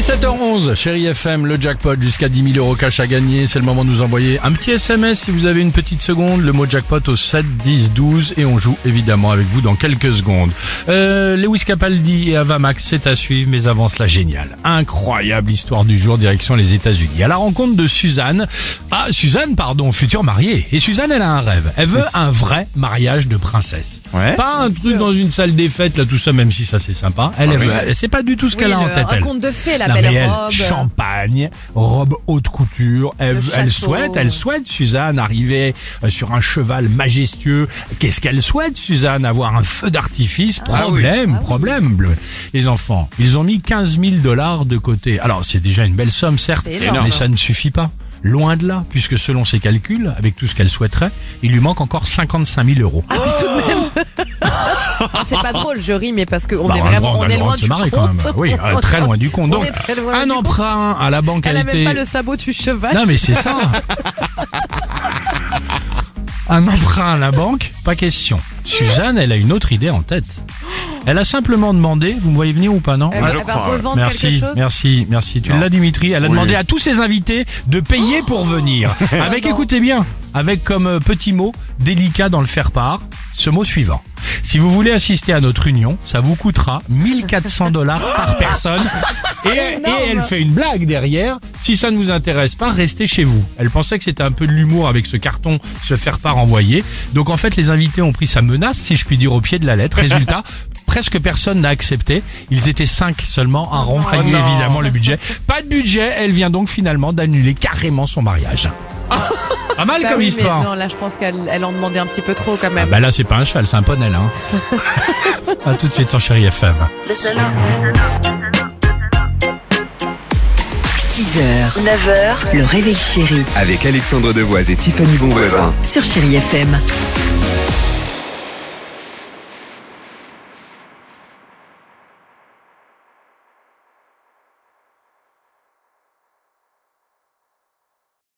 Allez, 7h11, chérie FM, le jackpot jusqu'à 10 000 euros cash à gagner. C'est le moment de nous envoyer un petit SMS si vous avez une petite seconde. Le mot jackpot au 7, 10, 12 et on joue évidemment avec vous dans quelques secondes. Euh, Lewis Capaldi et Avamax, c'est à suivre, mais avant cela, génial. Incroyable histoire du jour, direction les États-Unis. À la rencontre de Suzanne. Ah, Suzanne, pardon, future mariée. Et Suzanne, elle a un rêve. Elle veut un vrai mariage de princesse. Pas un truc dans une salle des fêtes, là, tout ça, même si ça c'est sympa. Elle, elle veut- elle sait pas du tout ce qu'elle a en tête. un elle. conte de fées, la Non, belle mais elle, robe. champagne, robe haute couture. Elle, souhaite, elle souhaite, Suzanne, arriver euh, sur un cheval majestueux. Qu'est-ce qu'elle souhaite, Suzanne Avoir un feu d'artifice? Ah Problème, problème. bleu. Les enfants, ils ont mis 15 000 dollars de côté. Alors, c'est déjà une belle somme, certes, mais ça ne suffit pas. Loin de là, puisque selon ses calculs, avec tout ce qu'elle souhaiterait, il lui manque encore 55 000 euros. Ah, C'est pas drôle, je ris, mais parce qu'on Bah, est on vraiment, on le est loin du se marrer quand compte. même. Oui, euh, très loin du compte. On Donc, un compte. emprunt à la banque Elle a a été... même pas le sabot du cheval. Non mais c'est ça. Un emprunt à la banque, pas question. Suzanne, elle a une autre idée en tête. Elle a simplement demandé, vous me voyez venir ou pas non? Elle, elle va revendre quelque Merci, chose. merci, merci. Tu l'as Dimitri. Elle a demandé à tous ses invités de payer pour venir. Avec, écoutez bien, avec comme euh, petit mot délicat dans le faire-part, ce mot suivant. Si vous voulez assister à notre union, ça vous coûtera 1400 dollars par personne. Et, et elle fait une blague derrière. Si ça ne vous intéresse pas, restez chez vous. Elle pensait que c'était un peu de l'humour avec ce carton, ce faire-part envoyé. Donc en fait, les invités ont pris sa menace, si je puis dire, au pied de la lettre. Résultat, presque personne n'a accepté. Ils étaient cinq seulement à renvoyer évidemment le budget. Pas de budget. Elle vient donc finalement d'annuler carrément son mariage. Pas mal Bah comme oui, histoire. Mais non, là, je pense qu'elle elle en demandait un petit peu trop quand Ah même. bah là c'est pas un cheval, c'est un poney là. Hein. à tout de suite sur Chéri FM. 6h, 9h, le réveil chéri Avec Alexandre Devoise et Tiffany Bonvoisin. sur Chérie FM.